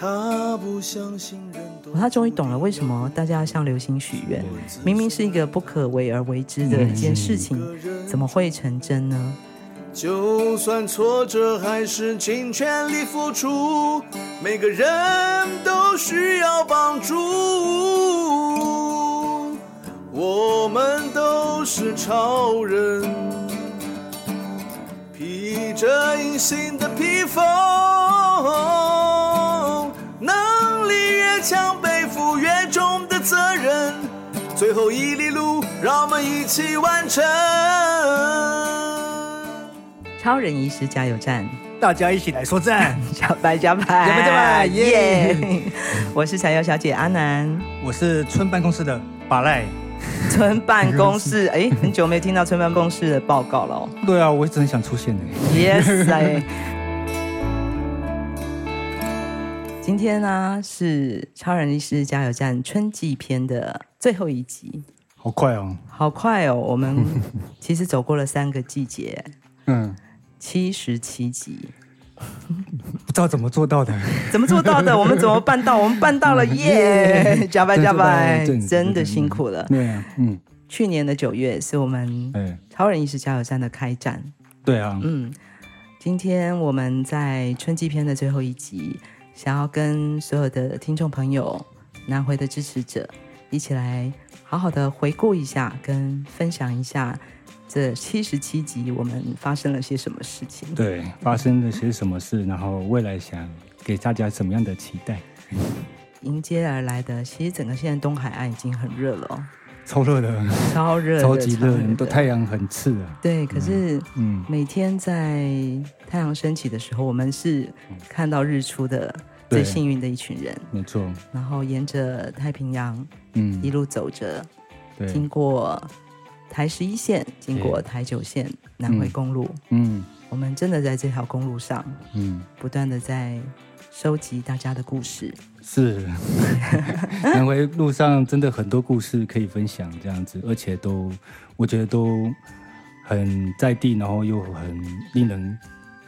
他不相信人都他终于懂了为什么大家要向流星许愿，明明是一个不可为而为之的一件事情，怎么会成真呢？就算挫折，还是尽全力付出。每个人都需要帮助，我们都是超人，披着隐形的披风。强背负越重的责任，最后一里路，让我们一起完成。超人医师加油站，大家一起来说赞，小 白加白，加白加白，耶！我是柴油小姐阿南，我是村办公室的巴赖。村办公室，哎，很久没听到村办公室的报告了哦。对啊，我一直很想出现的。Yes，今天呢、啊、是超人医师加油站春季篇的最后一集，好快哦，好快哦！我们 其实走过了三个季节，嗯，七十七集，不知道怎么做到的，怎么做到的？我们怎么办到？我们办到了，耶！加班加班，真的辛苦了。对啊，嗯，去年的九月是我们超人医师加油站的开站，对啊，嗯，今天我们在春季篇的最后一集。想要跟所有的听众朋友、南回的支持者一起来好好的回顾一下，跟分享一下这七十七集我们发生了些什么事情。对，发生了些什么事，然后未来想给大家什么样的期待？迎接而来的，其实整个现在东海岸已经很热了哦。超热的，超热，超级热，都太阳很刺啊。对，可是，嗯，每天在太阳升起的时候，我们是看到日出的最幸运的一群人。没错。然后沿着太平洋，嗯，一路走着，经过台十一线，经过台九线南回公路，嗯，我们真的在这条公路上，嗯，不断的在收集大家的故事。是，南回路上真的很多故事可以分享，这样子，而且都我觉得都很在地，然后又很令人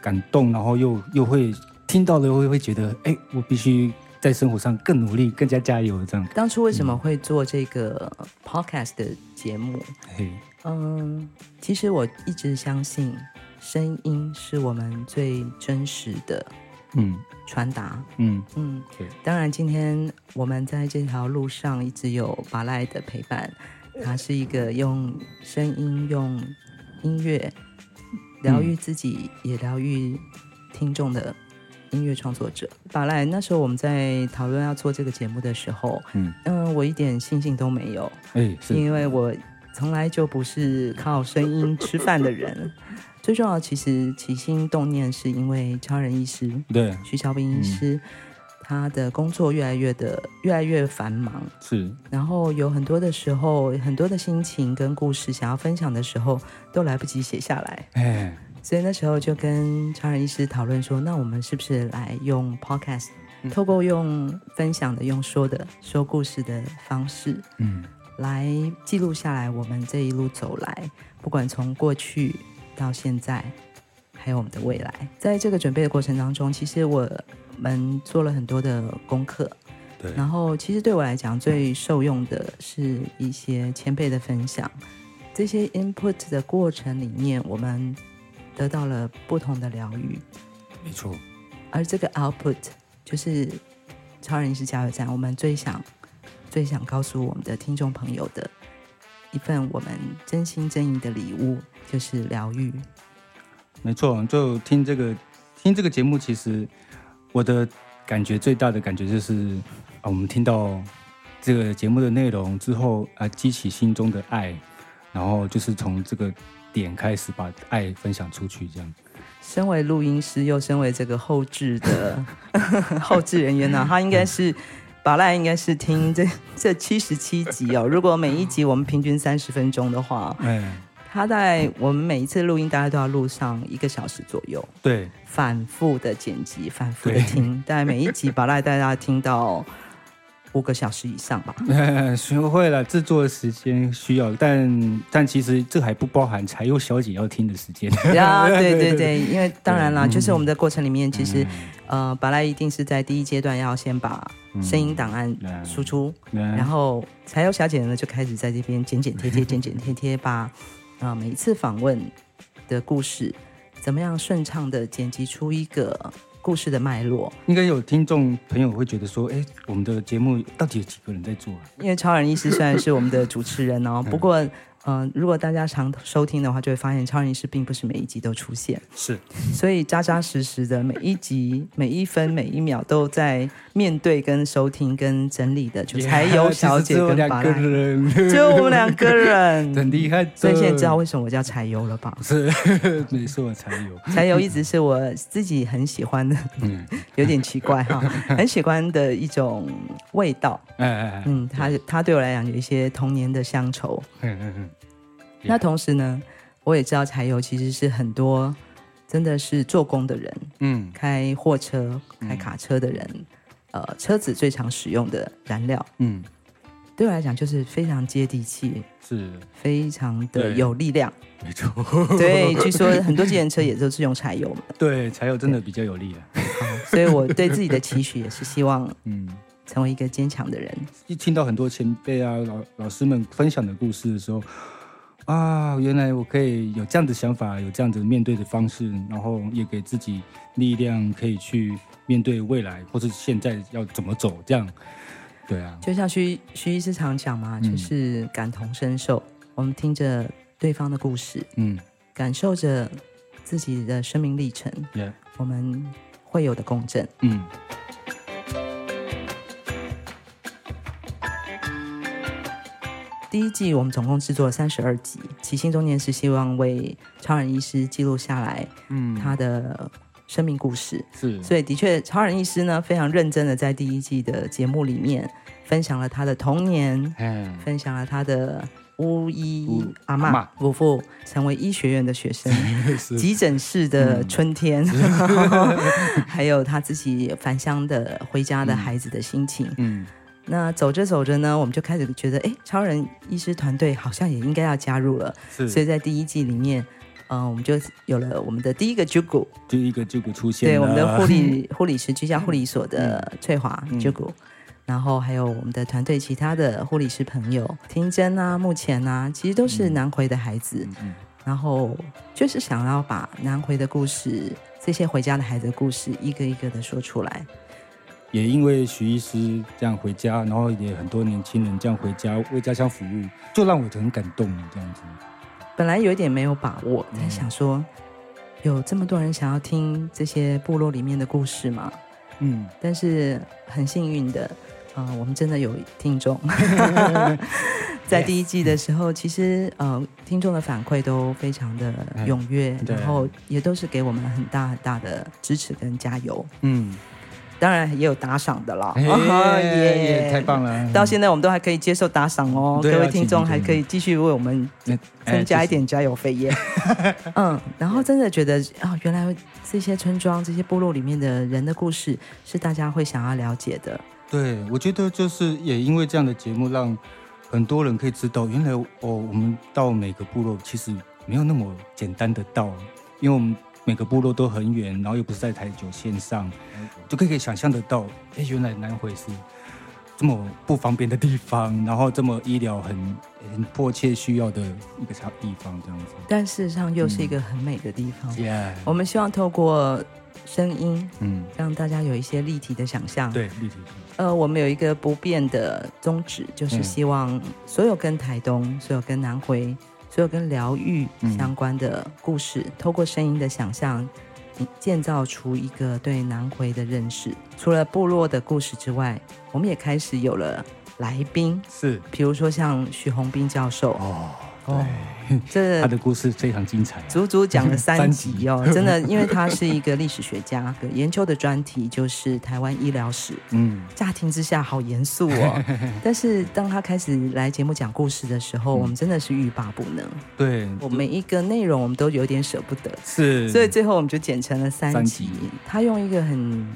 感动，然后又又会听到了，又会会觉得，哎，我必须在生活上更努力，更加加油，这样。当初为什么会做这个 podcast 的节目？嘿，嗯，其实我一直相信，声音是我们最真实的。嗯，传达，嗯嗯，对。当然，今天我们在这条路上一直有巴赖的陪伴，他是一个用声音、用音乐疗愈自己，嗯、也疗愈听众的音乐创作者。法赖，那时候我们在讨论要做这个节目的时候，嗯。嗯，我一点信心都没有，哎，是。因为我从来就不是靠声音吃饭的人。最重要，其实起心动念是因为超人医师，对。徐小兵医师，嗯、他的工作越来越的越来越繁忙，是，然后有很多的时候，很多的心情跟故事想要分享的时候，都来不及写下来，哎，所以那时候就跟超人医师讨论说，那我们是不是来用 podcast，、嗯、透过用分享的、用说的、说故事的方式，嗯，来记录下来我们这一路走来，不管从过去。到现在，还有我们的未来，在这个准备的过程当中，其实我们做了很多的功课。对。然后，其实对我来讲，最受用的是一些前辈的分享。这些 input 的过程里面，我们得到了不同的疗愈。没错。而这个 output 就是超人是加油站，我们最想、最想告诉我们的听众朋友的。一份我们真心真意的礼物，就是疗愈。没错，就听这个听这个节目，其实我的感觉最大的感觉就是啊，我们听到这个节目的内容之后啊，激起心中的爱，然后就是从这个点开始把爱分享出去，这样。身为录音师，又身为这个后置的 后置人员呢、啊，他应该是。巴赖应该是听这 这七十七集哦。如果每一集我们平均三十分钟的话，嗯，他在我们每一次录音，大概都要录上一个小时左右。对，反复的剪辑，反复的听，大概每一集巴赖带大家听到五个小时以上吧。学会了，制作的时间需要，但但其实这还不包含柴油小姐要听的时间。啊，对对对，因为当然啦，就是我们的过程里面，其实呃，巴莱一定是在第一阶段要先把声音档案输出，然后柴油小姐呢就开始在这边剪剪贴贴，剪剪贴贴，把啊每一次访问的故事怎么样顺畅的剪辑出一个。故事的脉络，应该有听众朋友会觉得说：“哎，我们的节目到底有几个人在做啊？”因为超人医师虽然是我们的主持人哦，不过。嗯、呃，如果大家常收听的话，就会发现超人医师并不是每一集都出现，是，所以扎扎实实的每一集、每一分、每一秒都在面对、跟收听、跟整理的，就柴油小姐跟巴莱，就我们两个人，很厉害。所以现在知道为什么我叫柴油了吧？是，没错，柴油，柴油一直是我自己很喜欢的，嗯，有点奇怪哈，很喜欢的一种味道。哎哎哎，嗯，他他对我来讲有一些童年的乡愁。嗯嗯嗯。那同时呢，我也知道柴油其实是很多真的是做工的人，嗯，开货车、开卡车的人，嗯、呃，车子最常使用的燃料，嗯，对我来讲就是非常接地气，是非常的有力量，没错，对，据说很多自行车也都是用柴油嘛，对，柴油真的比较有力啊，所以我对自己的期许也是希望，嗯，成为一个坚强的人。一听到很多前辈啊、老老师们分享的故事的时候。啊，原来我可以有这样的想法，有这样子面对的方式，然后也给自己力量，可以去面对未来，或是现在要怎么走，这样，对啊。就像徐徐医师常讲嘛，就是感同身受，嗯、我们听着对方的故事，嗯，感受着自己的生命历程，Yeah. 我们会有的共振，嗯。第一季我们总共制作了三十二集，起心中念是希望为超人医师记录下来，嗯，他的生命故事。是，所以的确，超人医师呢非常认真的在第一季的节目里面分享了他的童年，嗯，分享了他的巫医阿妈伯父成为医学院的学生，急诊室的春天，嗯、还有他自己返乡的回家的孩子的心情，嗯。嗯那走着走着呢，我们就开始觉得，哎，超人医师团队好像也应该要加入了。是，所以在第一季里面，嗯、呃，我们就有了我们的第一个 Jugo，第一个 Jugo 出现。对，我们的 护理护理师居家护理所的翠华 Jugo，然后还有我们的团队其他的护理师朋友，婷珍啊、目前啊，其实都是南回的孩子。嗯嗯、然后就是想要把南回的故事，这些回家的孩子的故事，一个一个的说出来。也因为徐医师这样回家，然后也很多年轻人这样回家为家乡服务，就让我很感动。这样子，本来有一点没有把握，在想说，有这么多人想要听这些部落里面的故事吗？嗯，但是很幸运的，啊、呃，我们真的有听众，在第一季的时候，其实呃，听众的反馈都非常的踊跃，然后也都是给我们很大很大的支持跟加油。嗯。当然也有打赏的啦，耶，太棒了！到现在我们都还可以接受打赏哦，各位听众还可以继续为我们增加一点加油费耶。嗯，然后真的觉得啊，原来这些村庄、这些部落里面的人的故事是大家会想要了解的。对，我觉得就是也因为这样的节目，让很多人可以知道，原来哦，我们到每个部落其实没有那么简单的到，因为我们。每个部落都很远，然后又不是在台九线上，就可以想象得到，哎，原来南回是这么不方便的地方，然后这么医疗很很迫切需要的一个地方，这样子。但事实上又是一个很美的地方。嗯、我们希望透过声音，嗯，让大家有一些立体的想象。对，立体。呃，我们有一个不变的宗旨，就是希望所有跟台东，所有跟南回。所有跟疗愈相关的故事，嗯、透过声音的想象，建造出一个对南回的认识。除了部落的故事之外，我们也开始有了来宾，是，比如说像徐宏斌教授。哦哦，这 他的故事非常精彩，足足讲了三集哦，真的，因为他是一个历史学家，研究的专题就是台湾医疗史。嗯，乍听之下好严肃哦，但是当他开始来节目讲故事的时候，我们真的是欲罢不能。对，我每一个内容我们都有点舍不得，是，所以最后我们就剪成了三集。他用一个很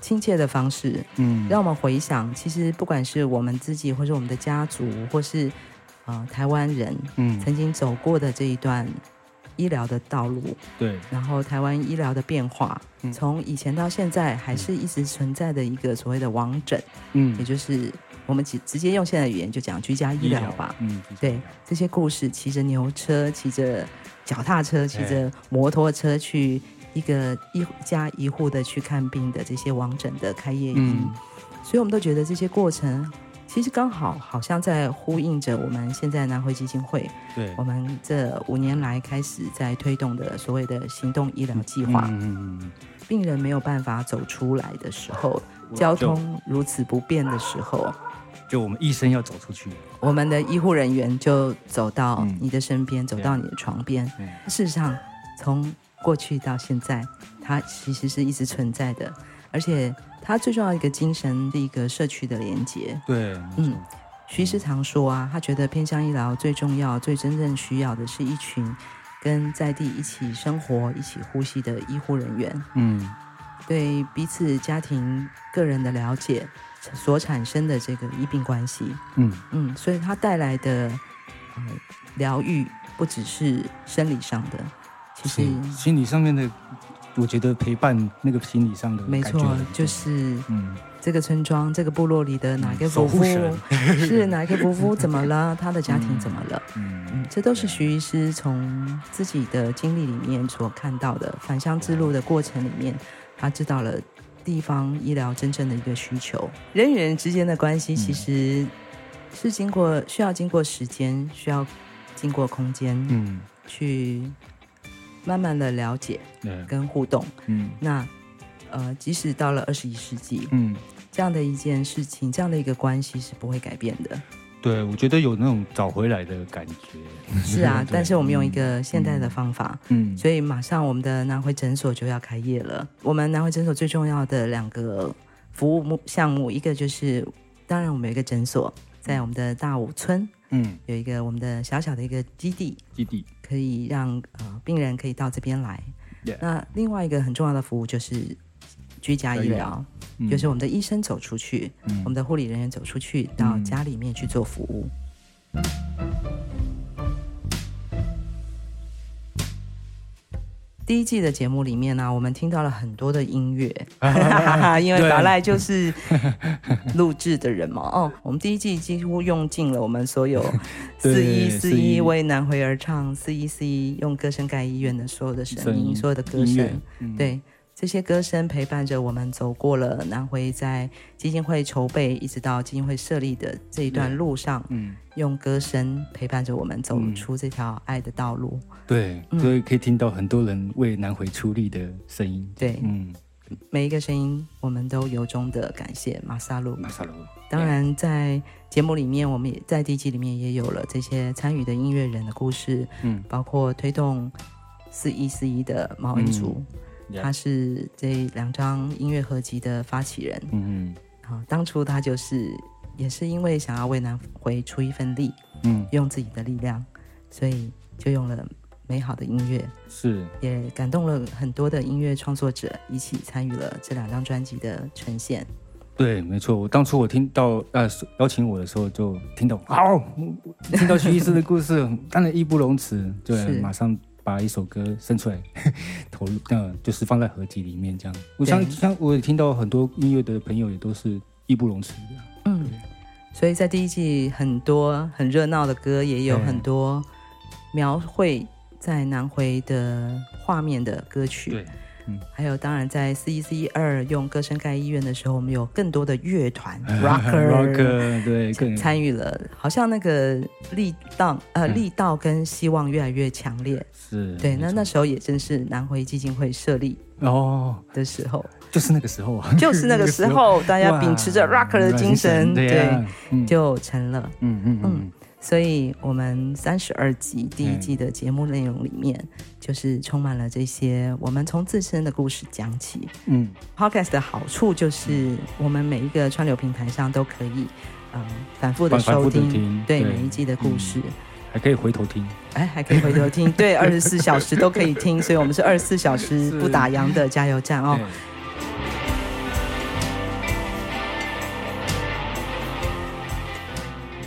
亲切的方式，嗯，让我们回想，其实不管是我们自己，或是我们的家族，或是呃台湾人，嗯，曾经走过的这一段医疗的道路，对，然后台湾医疗的变化，嗯。从以前到现在，还是一直存在的一个所谓的王诊，嗯。也，就是我们直直接用现在的语言就讲居家医疗吧，嗯，对，这些故事，骑着牛车，骑着脚踏车，骑着摩托车去。一个一家一户的去看病的这些王诊的开业医，嗯，所以我们都觉得这些过程其实刚好好像在呼应着我们现在南回基金会，对，我们这五年来开始在推动的所谓的行动医疗计划。嗯嗯，病人没有办法走出来的时候，交通如此不便的时候，就我们医生要走出去，我们的医护人员就走到你的身边，嗯、走到你的床边。事实上，从过去到现在，它其实是一直存在的，而且它最重要的一个精神是一个社区的连接。对，嗯，徐医师常说啊，他觉得偏向医疗最重要、最真正需要的是一群跟在地一起生活、一起呼吸的医护人员。嗯，对彼此家庭、个人的了解所产生的这个医病关系。嗯嗯，所以它带来的呃疗愈不只是生理上的。其实心理上面的，我觉得陪伴那个心理上的，没错，就是嗯，这个村庄、这个部落里的哪个伯父、嗯、是哪个伯父怎么了？他的家庭怎么了？嗯，嗯，这都是徐医师从自己的经历里面所看到的返乡之路的过程里面，他知道了地方医疗真正的一个需求。人与人之间的关系其实是经过需要经过时间，需要经过空间，嗯，去。慢慢的了解，跟互动，嗯，那呃，即使到了二十一世纪，嗯，这样的一件事情，这样的一个关系是不会改变的。对，我觉得有那种找回来的感觉。是啊，但是我们用一个现代的方法，嗯，所以马上我们的南回诊所就要开业了。我们南回诊所最重要的两个服务目项目，一个就是，当然我们有一个诊所在我们的大武村。嗯，有一个我们的小小的一个基地，基地可以让呃病人可以到这边来。那另外一个很重要的服务就是居家医疗，嗯、就是我们的医生走出去，嗯、我们的护理人员走出去到家里面去做服务。第一季的节目里面呢、啊，我们听到了很多的音乐，因为达赖就是录制的人嘛。哦，我们第一季几乎用尽了我们所有 四一四一为南回而唱，四一四一用歌声盖医院的所有的声音，所有的歌声，嗯、对。这些歌声陪伴着我们走过了南回在基金会筹备一直到基金会设立的这一段路上，嗯，用歌声陪伴着我们走出这条爱的道路。对，所以可以听到很多人为南回出力的声音。对，嗯，每一个声音我们都由衷的感谢马萨路。马萨路。当然，在节目里面，我们也在第一季里面也有了这些参与的音乐人的故事，嗯，包括推动四一四一的毛恩竹。嗯他是这两张音乐合集的发起人，嗯嗯，好，当初他就是也是因为想要为南回出一份力，嗯，用自己的力量，所以就用了美好的音乐，是，也感动了很多的音乐创作者，一起参与了这两张专辑的呈现。对，没错，我当初我听到呃邀请我的时候，就听到好，听到徐医师的故事，当然义不容辞，对，马上。把一首歌生出来，投入，呃，就是放在合集里面这样。我想，像我也听到很多音乐的朋友也都是义不容辞的。嗯，所以在第一季很多很热闹的歌，也有很多描绘在南回的画面的歌曲。对。嗯、还有，当然，在四一四一二用歌声盖医院的时候，我们有更多的乐团 rocker rocker 对参与了，好像那个力道呃力道跟希望越来越强烈。是对，那那时候也正是南回基金会设立哦。的时候，就是那个时候啊，就是那个时候，大家秉持着 rocker 的精神，对、就成了。嗯嗯。嗯。所以，我们三十二集第一季的节目内容里面，就是充满了这些我们从自身的故事讲起。嗯，Podcast 的好处就是我们每一个串流平台上都可以，嗯，反复的收听，听对，对。每一季的故事，嗯，还可以回头听，哎，还可以回头听，对，二十四小时都可以听，所以我们是二十四小时不打烊的加油站哦。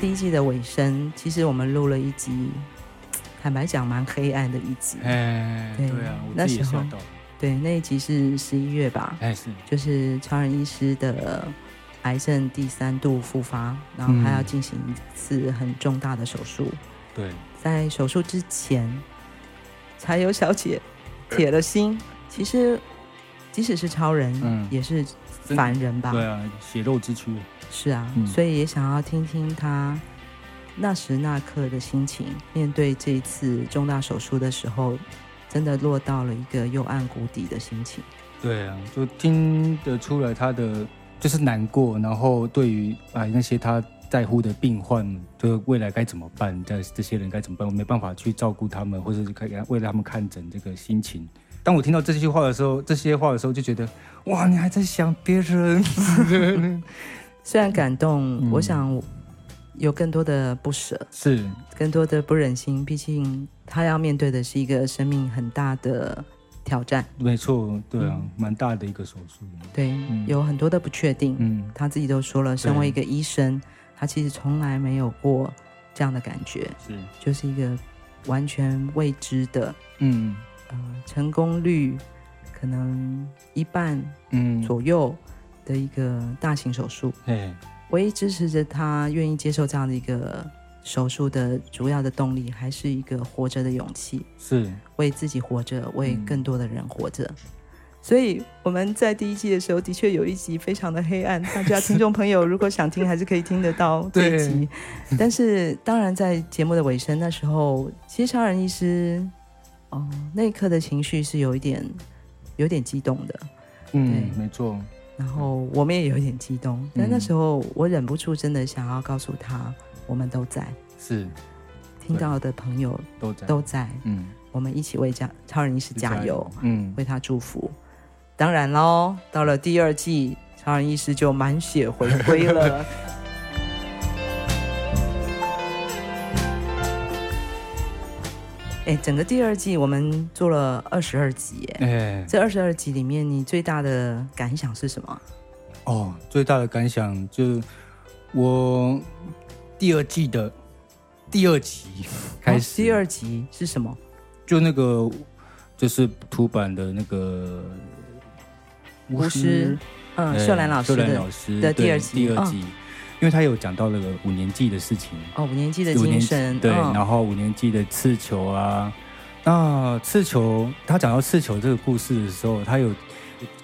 第一季的尾声，其实我们录了一集，坦白讲蛮黑暗的一集。哎，对啊，那时候对那一集是十一月吧？哎，是，就是超人医师的癌症第三度复发，然后他要进行一次很重大的手术。对，在手术之前，柴油小姐铁了心，其实即使是超人，嗯，也是凡人吧？对啊，血肉之躯。是啊，嗯、所以也想要听听他那时那刻的心情，面对这一次重大手术的时候，真的落到了一个幽暗谷底的心情。对啊，就听得出来他的就是难过，然后对于啊那些他在乎的病患，就未来该怎么办？在这些人该怎么办？我没办法去照顾他们，或者是可以为了他们看诊，这个心情。当我听到这句话的时候，这些话的时候，就觉得哇，你还在想别人。虽然感动，嗯、我想有更多的不舍，是更多的不忍心。毕竟他要面对的是一个生命很大的挑战。没错，对啊，嗯、蛮大的一个手术。对，嗯、有很多的不确定。嗯，他自己都说了，身为一个医生，他其实从来没有过这样的感觉，是就是一个完全未知的。嗯，呃，成功率可能一半嗯左右。嗯的一个大型手术，嘿唯一支持着他愿意接受这样的一个手术的主要的动力，还是一个活着的勇气，是为自己活着，为更多的人活着。嗯、所以我们在第一季的时候，的确有一集非常的黑暗。大家听众朋友如果想听，还是可以听得到 这一集。但是当然，在节目的尾声，那时候其实超人医师哦，那一刻的情绪是有一点有点激动的。嗯，没错。然后我们也有点激动，但那时候我忍不住，真的想要告诉他，我们都在，是听到的朋友都在，都在，嗯，我们一起为加超人医师加油，嗯，为他祝福。当然喽，到了第二季，超人医师就满血回归了。哎，整个第二季我们做了二十二集，哎，这二十二集里面，你最大的感想是什么？哦，最大的感想就是我第二季的第二集开始。哦，第二集是什么？就那个就是图版的那个巫师，嗯，秀兰老师的老师的第二集，第二季。哦因为他有讲到那个五年级的事情哦，五年级的精神对，哦、然后五年级的刺球啊，那刺球他讲到刺球这个故事的时候，他有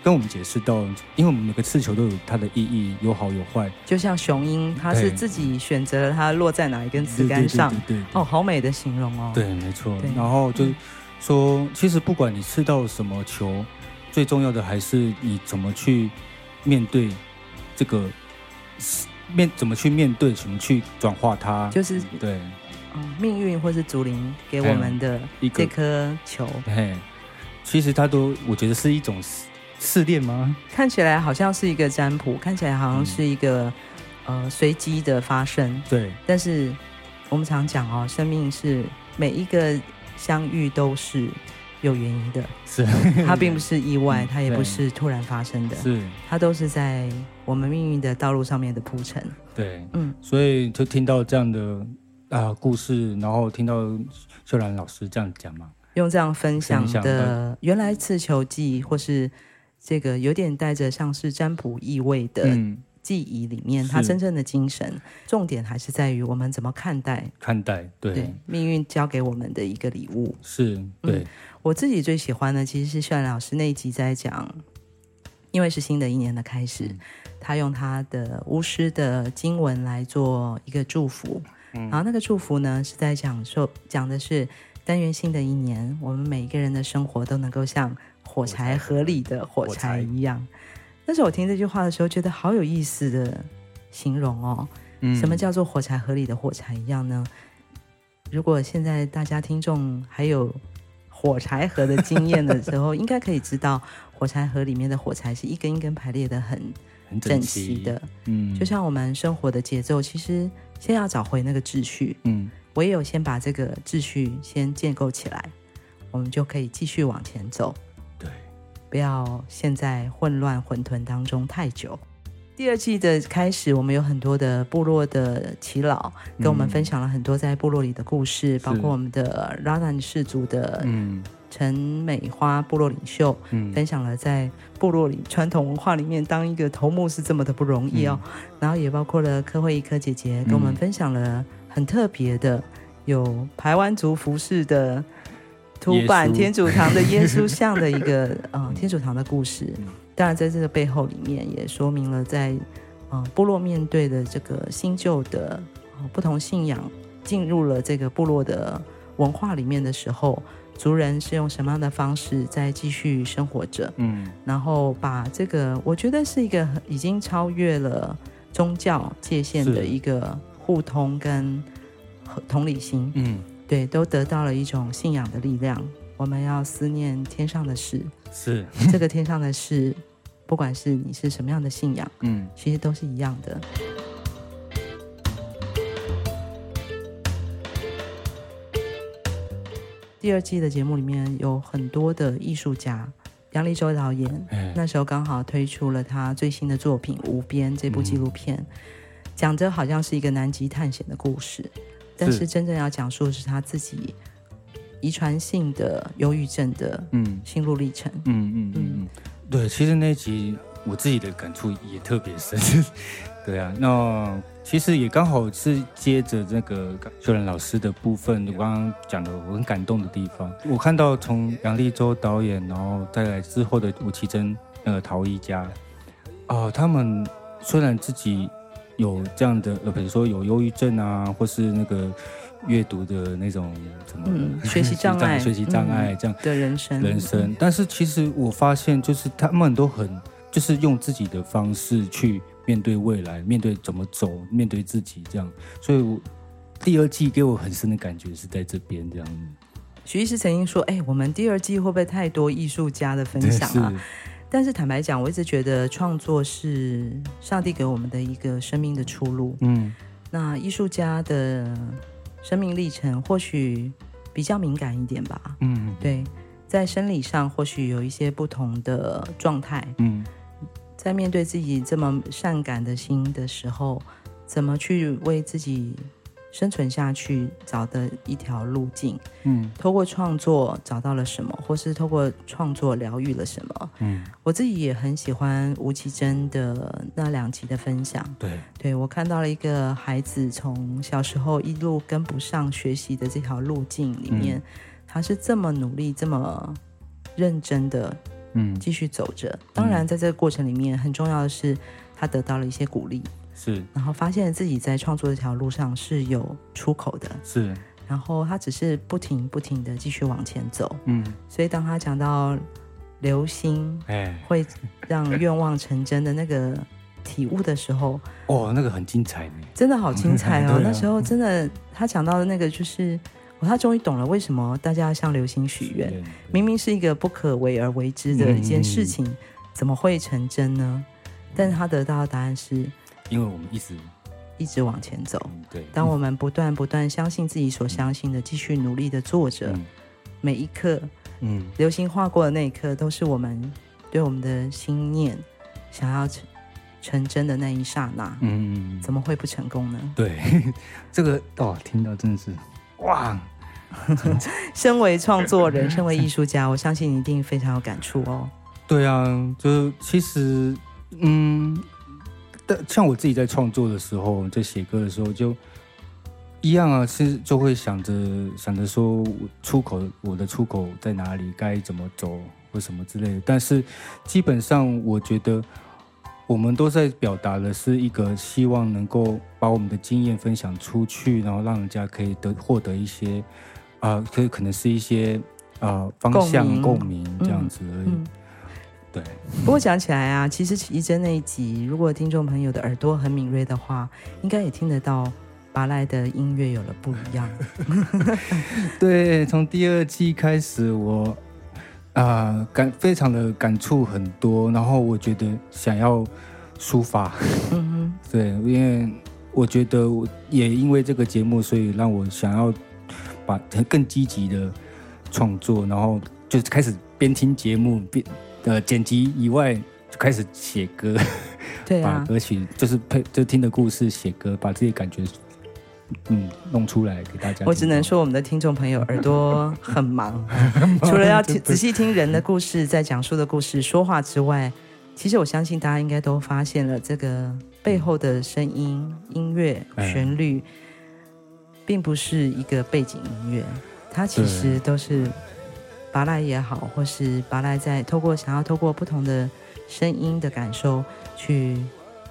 跟我们解释到，因为我们每个刺球都有它的意义，有好有坏。就像雄鹰，他是自己选择了它落在哪一根刺杆上，对，哦，好美的形容哦。对，没错。对然后就说，嗯、其实不管你刺到什么球，最重要的还是你怎么去面对这个。面怎么去面对，怎么去转化它，就是对，嗯，命运或是竹林给我们的这颗球。嘿，其实它都，我觉得是一种试炼吗？看起来好像是一个占卜，看起来好像是一个、嗯、呃随机的发生。对，但是我们常讲哦，生命是每一个相遇都是。有原因的，是。它并不是意外，它也不是突然发生的，是。它都是在我们命运的道路上面的铺陈。对，嗯，所以就听到这样的啊故事，然后听到秀兰老师这样讲嘛，用这样分享的原来刺球记，或是这个有点带着像是占卜意味的记忆里面，他真正的精神重点还是在于我们怎么看待看待对，对命运交给我们的一个礼物。是对。嗯我自己最喜欢的其实是秀兰老师那一集在讲，因为是新的一年的开始，嗯、他用他的巫师的经文来做一个祝福，嗯、然后那个祝福呢是在讲说讲的是但愿新的一年，我们每一个人的生活都能够像火柴盒里的火柴一样。但是我听这句话的时候，觉得好有意思的形容哦。嗯、什么叫做火柴盒里的火柴一样呢？如果现在大家听众还有。火柴盒的经验的时候，应该可以知道，火柴盒里面的火柴是一根一根排列的很很整齐的。嗯，就像我们生活的节奏，其实先要找回那个秩序。嗯，唯有先把这个秩序先建构起来，我们就可以继续往前走。对，不要陷在混乱混沌当中太久。第二季的开始，我们有很多的部落的耆老跟我们分享了很多在部落里的故事，嗯、包括我们的拉兰氏族的陈美花部落领袖，嗯、分享了在部落里传统文化里面当一个头目是这么的不容易哦。嗯、然后也包括了柯慧一柯姐姐跟我们分享了很特别的有台湾族服饰的土版 天主堂的耶稣像的一个呃天主堂的故事。当然，在这个背后里面，也说明了在，呃，部落面对的这个新旧的不同信仰进入了这个部落的文化里面的时候，族人是用什么样的方式在继续生活着？嗯，然后把这个，我觉得是一个已经超越了宗教界限的一个互通跟同理心。嗯，对，都得到了一种信仰的力量。我们要思念天上的事，是这个天上的事，不管是你是什么样的信仰，嗯，其实都是一样的。第二季的节目里面有很多的艺术家，杨立洲导演、哎、那时候刚好推出了他最新的作品《无边》这部纪录片，嗯、讲着好像是一个南极探险的故事，但是真正要讲述的是他自己。遗传性的忧郁症的嗯。心路历程，嗯嗯嗯嗯，对，其实那集我自己的感触也特别深，对啊，那其实也刚好是接着那个秀兰老师的部分，我刚刚讲的我很感动的地方，我看到从杨立洲导演，然后再来之后的吴奇珍那个陶艺家，啊、呃，他们虽然自己有这样的呃，比如说有忧郁症啊，或是那个。阅读的那种什么、嗯、学习障碍、学习障碍这样、嗯、的人生，人生。但是其实我发现，就是他们都很，就是用自己的方式去面对未来，面对怎么走，面对自己这样。所以我第二季给我很深的感觉是在这边这样。徐医师曾经说：“哎，我们第二季会不会太多艺术家的分享啊？”是，但是坦白讲，我一直觉得创作是上帝给我们的一个生命的出路。嗯，那艺术家的。生命历程或许比较敏感一点吧，嗯，对，在生理上或许有一些不同的状态，嗯，在面对自己这么善感的心的时候，怎么去为自己生存下去，找的一条路径。嗯，透过创作找到了什么，或是透过创作疗愈了什么。嗯，我自己也很喜欢吴奇珍的那两集的分享。对，对我看到了一个孩子从小时候一路跟不上学习的这条路径里面，嗯、他是这么努力、这么认真的，嗯，继续走着。嗯、当然，在这个过程里面，很重要的是他得到了一些鼓励。是，然后发现自己在创作这条路上是有出口的。是，然后他只是不停不停的继续往前走。嗯，所以当他讲到流星，哎，会让愿望成真的那个体悟的时候，哦，那个很精彩，真的好精彩哦。啊、那时候真的，他讲到的那个就是，他终于懂了为什么大家要向流星许愿。明明是一个不可为而为之的一件事情，嗯、怎么会成真呢？但是他得到的答案是。因为我们一直一直往前走，嗯、对。当我们不断不断相信自己所相信的，继续努力的做着，嗯、每一刻，嗯，流星划过的那一刻，都是我们对我们的心念想要成成真的那一刹那。嗯，怎么会不成功呢？对，这个哦，听到真的是哇！身为创作人，身为艺术家，我相信你一定非常有感触哦。对啊，就其实，嗯。但像我自己在创作的时候，在写歌的时候，就一样啊，是就会想着想着说出口，我的出口在哪里，该怎么走或什么之类的。但是基本上，我觉得我们都在表达的是一个希望能够把我们的经验分享出去，然后让人家可以得获得一些啊，可、呃、可能是一些啊、呃、方向共鸣这样子而已。嗯嗯对，不过讲起来啊，其实奇珍那一集，如果听众朋友的耳朵很敏锐的话，应该也听得到拔赖的音乐有了不一样。对，从第二季开始我，我、呃、啊感非常的感触很多，然后我觉得想要抒发。嗯哼，对，因为我觉得我也因为这个节目，所以让我想要把更积极的创作，然后就开始边听节目边。呃，剪辑以外就开始写歌，对啊，把歌曲就是配就听的故事写歌，把自己感觉嗯弄出来给大家。我只能说，我们的听众朋友耳朵很忙，除了要听仔细听人的故事，在讲述的故事说话之外，其实我相信大家应该都发现了这个背后的声音、音乐、旋律，并不是一个背景音乐，它其实都是。巴莱也好，或是巴莱在透过想要透过不同的声音的感受去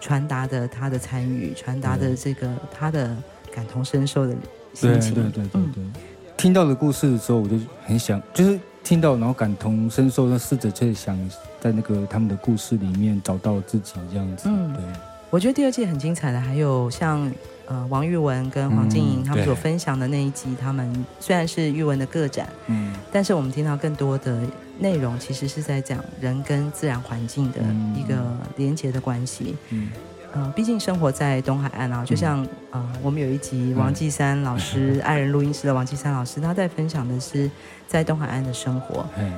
传达的他的参与，传达的这个他的感同身受的心情。对对对对对，嗯、听到的故事的时候，我就很想，就是听到然后感同身受，那试着去想在那个他们的故事里面找到自己这样子。嗯，对。我觉得第二季很精彩的，还有像。呃，王玉文跟黄静莹他们所分享的那一集，嗯、他们虽然是玉文的个展，嗯，但是我们听到更多的内容，其实是在讲人跟自然环境的一个连结的关系。嗯，呃，毕竟生活在东海岸啊，就像、嗯、呃，我们有一集王继山老师，嗯、爱人录音室的王继山老师，他在分享的是在东海岸的生活，嗯，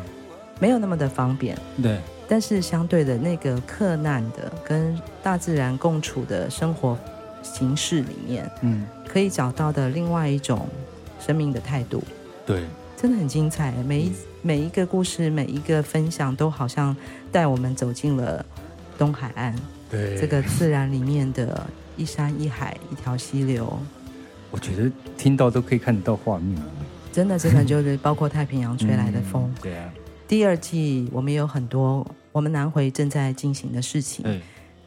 没有那么的方便，对，但是相对的那个克难的跟大自然共处的生活。形式里面，嗯，可以找到的另外一种生命的态度，对，真的很精彩。每一、嗯、每一个故事，每一个分享，都好像带我们走进了东海岸，对，这个自然里面的一山一海，一条溪流。我觉得听到都可以看得到画面，真的，真的就是包括太平洋吹来的风。嗯、对啊，第二季我们有很多我们南回正在进行的事情。对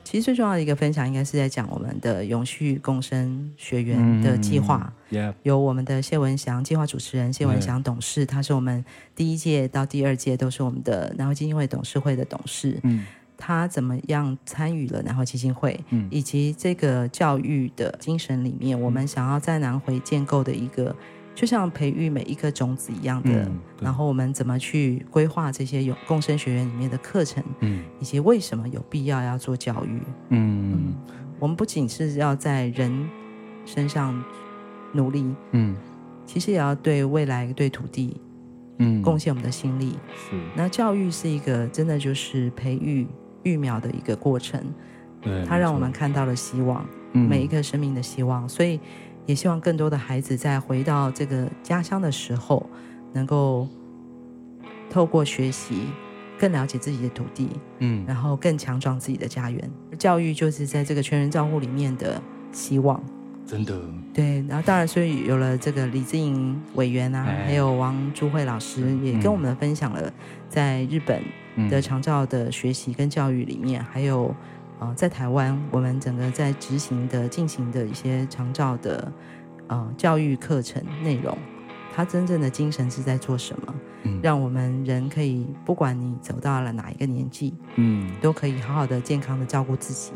其实最重要的一个分享，应该是在讲我们的永续共生学员的计划。嗯、由我们的谢文祥计划主持人谢文祥董事，他是我们第一届到第二届都是我们的南回基金会董事会的董事。嗯、他怎么样参与了南回基金会，嗯、以及这个教育的精神里面，我们想要在南回建构的一个。就像培育每一颗种子一样的，嗯、然后我们怎么去规划这些有共生学院里面的课程，嗯，以及为什么有必要要做教育，嗯，嗯，我们不仅是要在人身上努力，嗯，其实也要对未来、对土地，嗯，贡献我们的心力。是，那教育是一个真的就是培育育苗的一个过程，对，它让我们看到了希望，嗯、每一个生命的希望，所以。也希望更多的孩子在回到这个家乡的时候，能够透过学习更了解自己的土地，嗯，然后更强壮自己的家园。教育就是在这个全人照护里面的希望，真的。对，然后当然，所以有了这个李志颖委员啊，还有王朱慧老师也跟我们分享了在日本的长照的学习跟教育里面，还有。呃，在台湾，我们整个在执行的、进行的一些长照的呃教育课程内容，它真正的精神是在做什么？嗯，让我们人可以，不管你走到了哪一个年纪，嗯，都可以好好的、健康的照顾自己。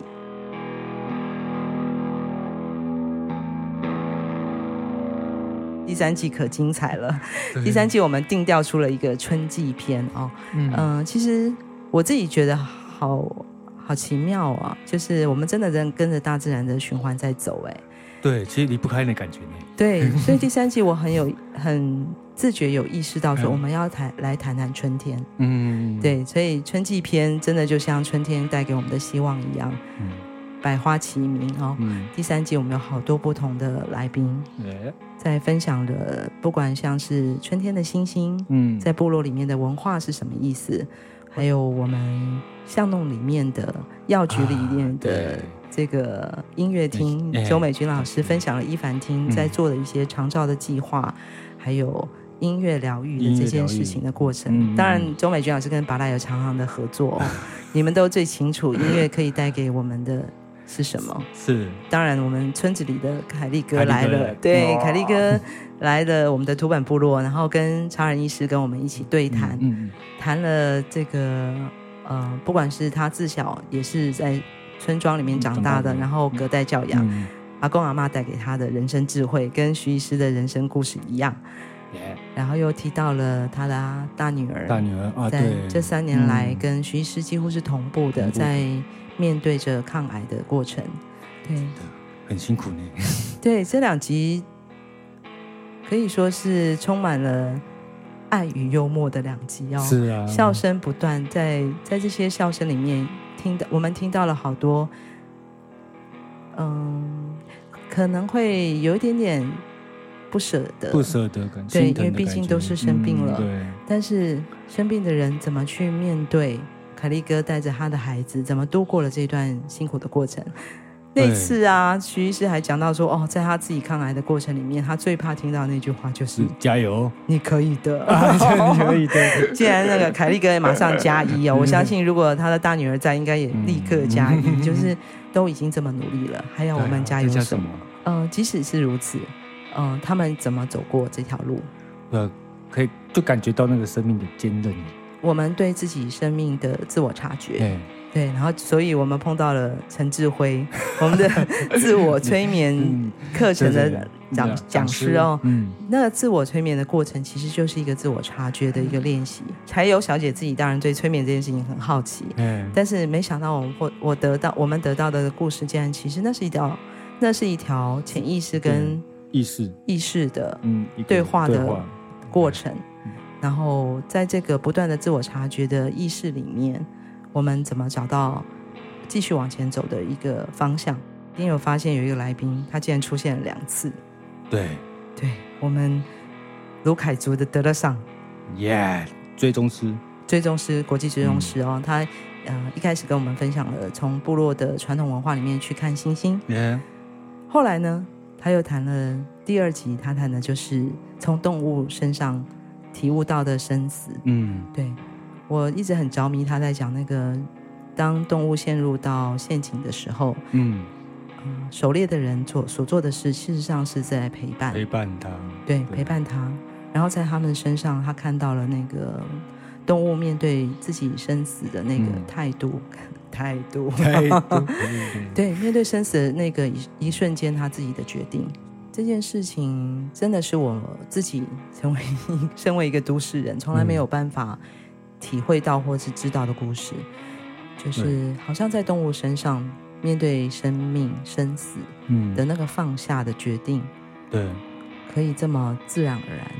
第三季可精彩了，第三季我们定调出了一个春季篇哦，嗯、呃，其实我自己觉得好。好奇妙啊！就是我们真的在跟着大自然的循环在走，哎，对，其实离不开那感觉呢。对，所以第三季我很有很自觉有意识到说，我们要谈来谈谈春天。嗯，对，所以春季篇真的就像春天带给我们的希望一样，嗯，百花齐鸣哦。嗯，第三季我们有好多不同的来宾，在分享的，不管像是春天的星星，嗯，在部落里面的文化是什么意思，还有我们。巷弄里面的药局里面的这个音乐厅，周美君老师分享了伊凡厅在做的一些长照的计划，还有音乐疗愈的这件事情的过程。当然，周美君老师跟巴拉有长长的合作，你们都最清楚音乐可以带给我们的是什么。是，当然，我们村子里的凯利哥来了，对，凯利哥来了我们的土坂部落，然后跟超人医师跟我们一起对谈，嗯谈了这个。呃，不管是他自小也是在村庄里面长大的，然后隔代教养，嗯、阿公阿妈带给他的人生智慧，跟徐医师的人生故事一样。然后又提到了他的大女儿，大女儿啊，在这三年来跟徐医师几乎是同步的，嗯、在面对着抗癌的过程。对，很辛苦呢。对，这两集可以说是充满了。爱与幽默的两集哦，是啊，笑声不断，在在这些笑声里面，听到我们听到了好多，嗯，可能会有一点点不舍得，不舍得感，对，因为毕竟都是生病了，嗯、对。但是生病的人怎么去面对？凯利哥带着他的孩子怎么度过了这段辛苦的过程？那次啊，徐医师还讲到说，哦，在他自己抗癌的过程里面，他最怕听到那句话就是“加油，你可以的，啊、你可以的。”既然那个凯利哥也马上加一哦，我相信如果他的大女儿在，应该也立刻加一，嗯、就是都已经这么努力了，还要我们加油什么？嗯、呃，即使是如此，嗯、呃，他们怎么走过这条路？呃，可以就感觉到那个生命的坚韧。我们对自己生命的自我察觉。对，然后，所以我们碰到了陈志辉，我们的自我催眠课程的讲讲师哦。嗯，那个自我催眠的过程，其实就是一个自我察觉的一个练习。还有小姐自己当然对催眠这件事情很好奇，嗯，但是没想到我我我得到我们得到的故事，竟然其实那是一条那是一条潜意识跟意识意识的嗯对话的过程。然后在这个不断的自我察觉的意识里面。我们怎么找到继续往前走的一个方向？今天有发现有一个来宾，他竟然出现了两次。对，对，我们卢凯族的德勒桑，耶，追踪师，追踪师，国际追踪师哦。嗯、他呃一开始跟我们分享了从部落的传统文化里面去看星星。耶。后来呢，他又谈了第二集，他谈的就是从动物身上体悟到的生死。嗯，对。我一直很着迷，他在讲那个，当动物陷入到陷阱的时候，嗯，嗯，狩猎的人做所做的事，事实上是在陪伴，陪伴他，对，对。陪伴他。然后在他们身上，他看到了那个动物面对自己生死的那个 态度，态度，态 度，对，面对生死的那个一一瞬间，他自己的决定，这件事情真的是我自己成为 身为一个都市人，从来没有办法。体会到或是知道的故事，就是好像在动物身上面对生命生死的那个放下的决定，对，可以这么自然而然，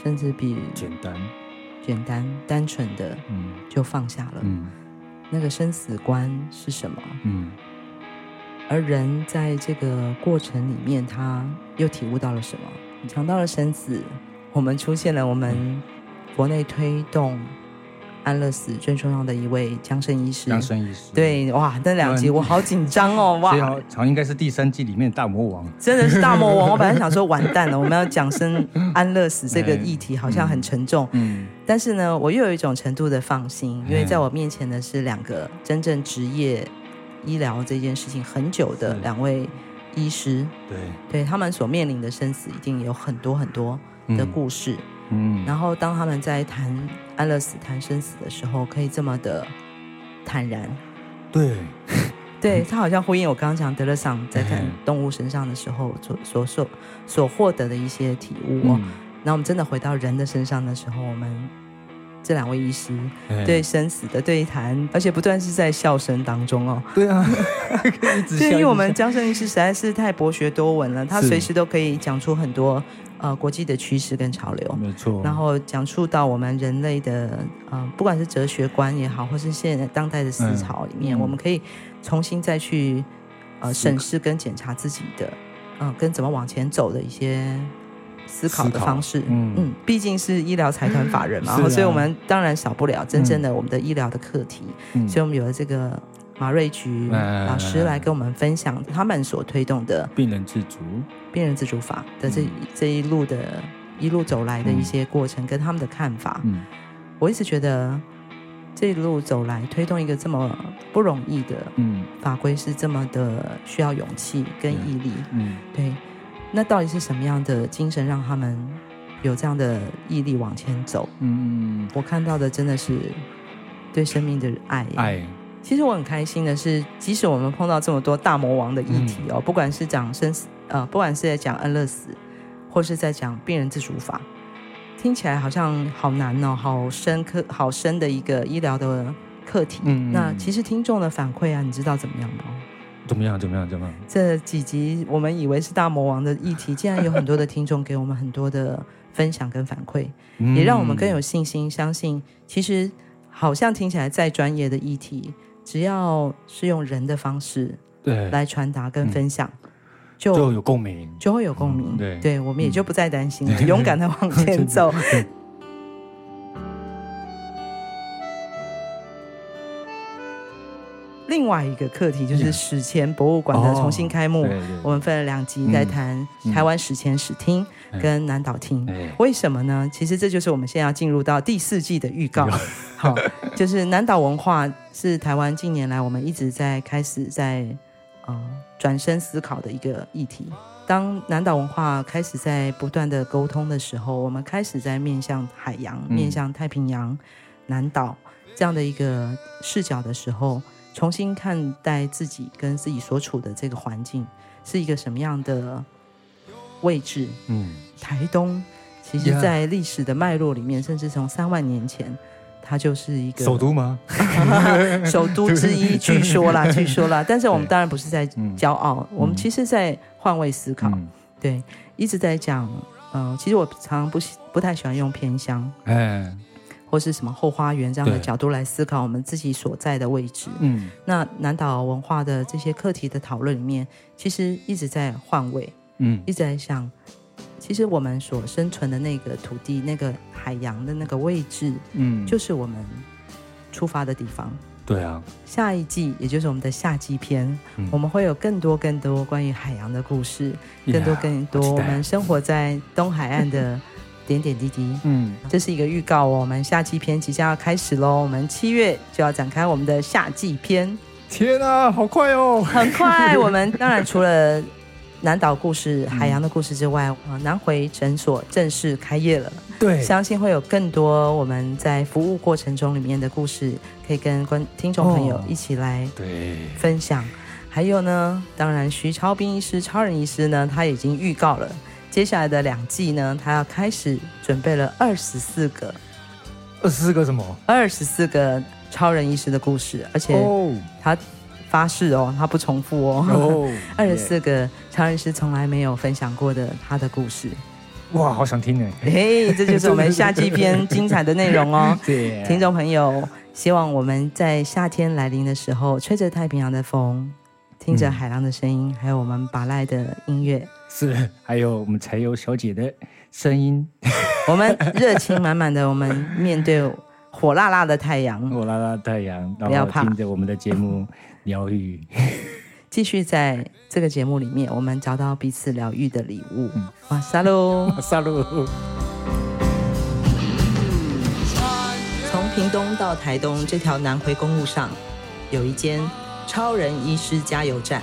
甚至比简单、简单、单纯的，嗯，就放下了。嗯，那个生死观是什么？嗯，而人在这个过程里面，他又体悟到了什么？讲到了生死，我们出现了我们国内推动。安乐死最重要的一位江生医师，江生医师，对，哇，那两集我好紧张哦，哇，好像应该是第三季里面的大魔王，真的是大魔王。我本来想说完蛋了，我们要讲生安乐死这个议题好像很沉重，嗯，但是呢，我又有一种程度的放心，因为在我面前的是两个真正职业医疗这件事情很久的两位医师，对，对他们所面临的生死一定有很多很多的故事。嗯，然后当他们在谈安乐死、谈生死的时候，可以这么的坦然。对，对他好像呼应我刚刚讲德勒桑在谈动物身上的时候所所受所获得的一些体悟。哦。那、嗯、我们真的回到人的身上的时候，我们这两位医师对生死的对谈，而且不断是在笑声当中哦。对啊，对，因为我们江生医师实在是太博学多闻了，他随时都可以讲出很多。呃，国际的趋势跟潮流，没错。然后讲述到我们人类的，呃，不管是哲学观也好，或是现在当代的思潮里面，嗯、我们可以重新再去呃审视跟检查自己的，嗯、呃，跟怎么往前走的一些思考的方式。嗯嗯，毕竟是医疗财团法人嘛，啊、所以我们当然少不了真正的我们的医疗的课题。嗯、所以我们有了这个。马瑞菊老师来跟我们分享他们所推动的病人自主、病人自主法的这这一路的一路走来的一些过程跟他们的看法。嗯，我一直觉得这一路走来推动一个这么不容易的嗯法规是这么的需要勇气跟毅力。嗯，对。那到底是什么样的精神让他们有这样的毅力往前走？嗯，我看到的真的是对生命的爱，爱。其实我很开心的是，即使我们碰到这么多大魔王的议题哦，嗯、不管是讲生死，呃，不管是在讲安乐死，或是在讲病人自主法，听起来好像好难哦，好深刻、好深的一个医疗的课题。嗯，那其实听众的反馈啊，你知道怎么样吗？怎么样？怎么样？怎么样？这几集我们以为是大魔王的议题，竟然有很多的听众给我们很多的分享跟反馈，嗯、也让我们更有信心，相信其实好像听起来再专业的议题。只要是用人的方式对来传达跟分享，嗯、就就有共鸣，就会有共鸣。嗯、对，对，我们也就不再担心了，嗯、勇敢的往前走。另外一个课题就是史前博物馆的重新开幕，我们分了两集在谈台湾史前史厅跟南岛厅。为什么呢？其实这就是我们现在要进入到第四季的预告。好，就是南岛文化是台湾近年来我们一直在开始在呃转身思考的一个议题。当南岛文化开始在不断的沟通的时候，我们开始在面向海洋、面向太平洋、南岛这样的一个视角的时候。重新看待自己跟自己所处的这个环境是一个什么样的位置？嗯，台东其实，在历史的脉络里面，甚至从三万年前，它就是一个首都吗？首都之一，据说啦，据说啦。但是我们当然不是在骄傲，我们其实在换位思考。对，一直在讲，嗯，其实我常常不不太喜欢用偏乡。嗯。或是什么后花园这样的角度来思考我们自己所在的位置。嗯，那南岛文化的这些课题的讨论里面，其实一直在换位。嗯，一直在想，其实我们所生存的那个土地、那个海洋的那个位置，嗯，就是我们出发的地方。对啊。下一季，也就是我们的夏季篇，嗯，我们会有更多更多关于海洋的故事，更多更多我们生活在东海岸的。点点滴滴，嗯，这是一个预告哦。我们夏季篇即将要开始喽，我们七月就要展开我们的夏季篇。天啊，好快哦！很快，我们当然除了南岛故事、海洋的故事之外，啊、嗯，南回诊所正式开业了。对，相信会有更多我们在服务过程中里面的故事，可以跟观听众朋友一起来对分享。还有呢，当然徐超斌医师、超人医师呢，他已经预告了。接下来的两季呢，他要开始准备了二十四个，二十四个什么？二十四个超人医师的故事，而且他发誓哦，他不重复哦，二十四个超人医师从来没有分享过的他的故事。哇，好想听哎！嘿，这就是我们 夏季篇精彩的内容哦。对，听众朋友，希望我们在夏天来临的时候，吹着太平洋的风，听着海浪的声音，嗯、还有我们巴赖的音乐。是，还有我们柴油小姐的声音，我们热情满满的，我们面对火辣辣的太阳，火辣辣的太阳，不要怕，听着我们的节目疗愈，继续在这个节目里面，我们找到彼此疗愈的礼物。嗯、哇，沙喽，沙喽。从屏东到台东这条南回公路上，有一间超人医师加油站。